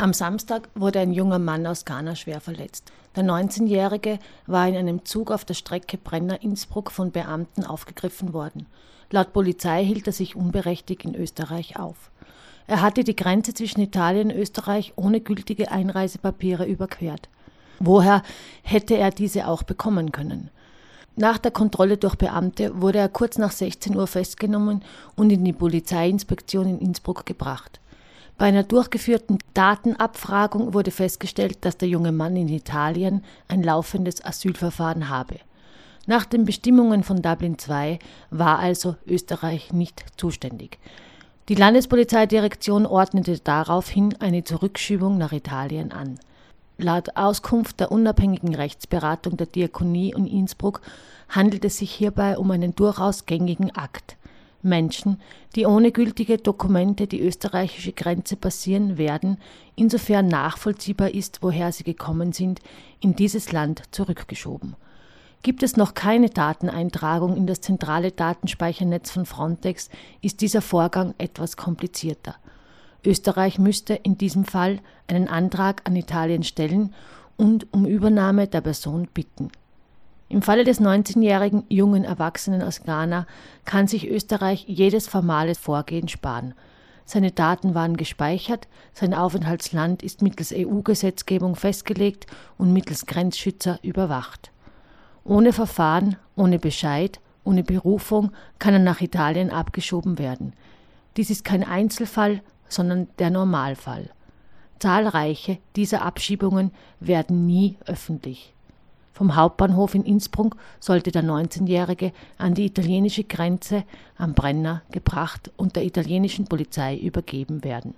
Am Samstag wurde ein junger Mann aus Ghana schwer verletzt. Der 19-Jährige war in einem Zug auf der Strecke Brenner-Innsbruck von Beamten aufgegriffen worden. Laut Polizei hielt er sich unberechtigt in Österreich auf. Er hatte die Grenze zwischen Italien und Österreich ohne gültige Einreisepapiere überquert. Woher hätte er diese auch bekommen können? Nach der Kontrolle durch Beamte wurde er kurz nach 16 Uhr festgenommen und in die Polizeiinspektion in Innsbruck gebracht. Bei einer durchgeführten Datenabfragung wurde festgestellt, dass der junge Mann in Italien ein laufendes Asylverfahren habe. Nach den Bestimmungen von Dublin II war also Österreich nicht zuständig. Die Landespolizeidirektion ordnete daraufhin eine Zurückschiebung nach Italien an. Laut Auskunft der unabhängigen Rechtsberatung der Diakonie in Innsbruck handelt es sich hierbei um einen durchaus gängigen Akt. Menschen, die ohne gültige Dokumente die österreichische Grenze passieren werden, insofern nachvollziehbar ist, woher sie gekommen sind, in dieses Land zurückgeschoben. Gibt es noch keine Dateneintragung in das zentrale Datenspeichernetz von Frontex, ist dieser Vorgang etwas komplizierter. Österreich müsste in diesem Fall einen Antrag an Italien stellen und um Übernahme der Person bitten. Im Falle des 19-jährigen jungen Erwachsenen aus Ghana kann sich Österreich jedes formale Vorgehen sparen. Seine Daten waren gespeichert, sein Aufenthaltsland ist mittels EU-Gesetzgebung festgelegt und mittels Grenzschützer überwacht. Ohne Verfahren, ohne Bescheid, ohne Berufung kann er nach Italien abgeschoben werden. Dies ist kein Einzelfall, sondern der Normalfall. Zahlreiche dieser Abschiebungen werden nie öffentlich. Vom Hauptbahnhof in Innsbruck sollte der 19-Jährige an die italienische Grenze am Brenner gebracht und der italienischen Polizei übergeben werden.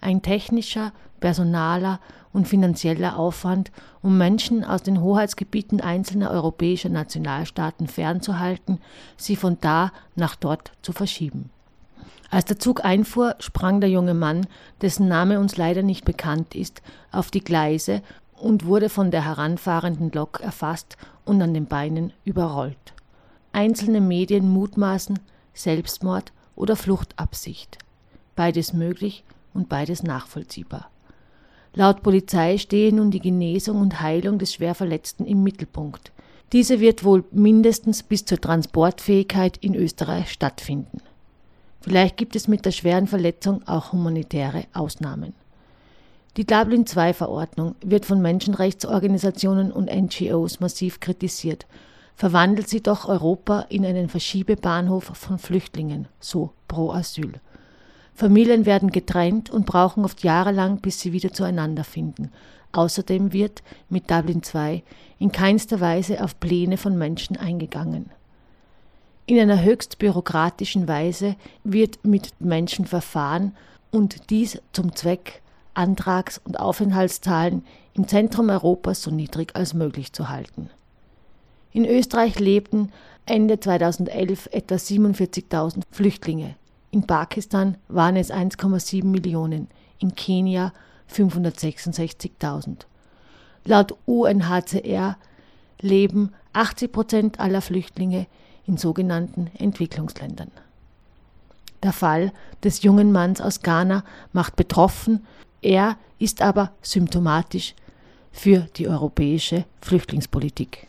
Ein technischer, personaler und finanzieller Aufwand, um Menschen aus den Hoheitsgebieten einzelner europäischer Nationalstaaten fernzuhalten, sie von da nach dort zu verschieben. Als der Zug einfuhr, sprang der junge Mann, dessen Name uns leider nicht bekannt ist, auf die Gleise und wurde von der heranfahrenden Lok erfasst und an den Beinen überrollt. Einzelne Medien mutmaßen Selbstmord oder Fluchtabsicht. Beides möglich und beides nachvollziehbar. Laut Polizei stehe nun die Genesung und Heilung des Schwerverletzten im Mittelpunkt. Diese wird wohl mindestens bis zur Transportfähigkeit in Österreich stattfinden. Vielleicht gibt es mit der schweren Verletzung auch humanitäre Ausnahmen. Die Dublin II-Verordnung wird von Menschenrechtsorganisationen und NGOs massiv kritisiert, verwandelt sie doch Europa in einen Verschiebebahnhof von Flüchtlingen, so pro Asyl. Familien werden getrennt und brauchen oft jahrelang, bis sie wieder zueinander finden. Außerdem wird mit Dublin II in keinster Weise auf Pläne von Menschen eingegangen. In einer höchst bürokratischen Weise wird mit Menschen verfahren und dies zum Zweck Antrags- und Aufenthaltszahlen im Zentrum Europas so niedrig als möglich zu halten. In Österreich lebten Ende 2011 etwa 47.000 Flüchtlinge. In Pakistan waren es 1,7 Millionen, in Kenia 566.000. Laut UNHCR leben 80 Prozent aller Flüchtlinge in sogenannten Entwicklungsländern. Der Fall des jungen Manns aus Ghana macht betroffen, er ist aber symptomatisch für die europäische Flüchtlingspolitik.